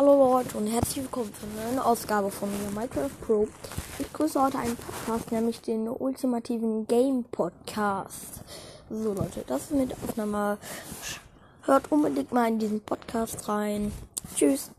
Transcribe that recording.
Hallo Leute und herzlich willkommen zu einer neuen Ausgabe von mir, Minecraft Pro. Ich grüße heute einen Podcast, nämlich den ultimativen Game Podcast. So Leute, das ist mit Aufnahme. Hört unbedingt mal in diesen Podcast rein. Tschüss.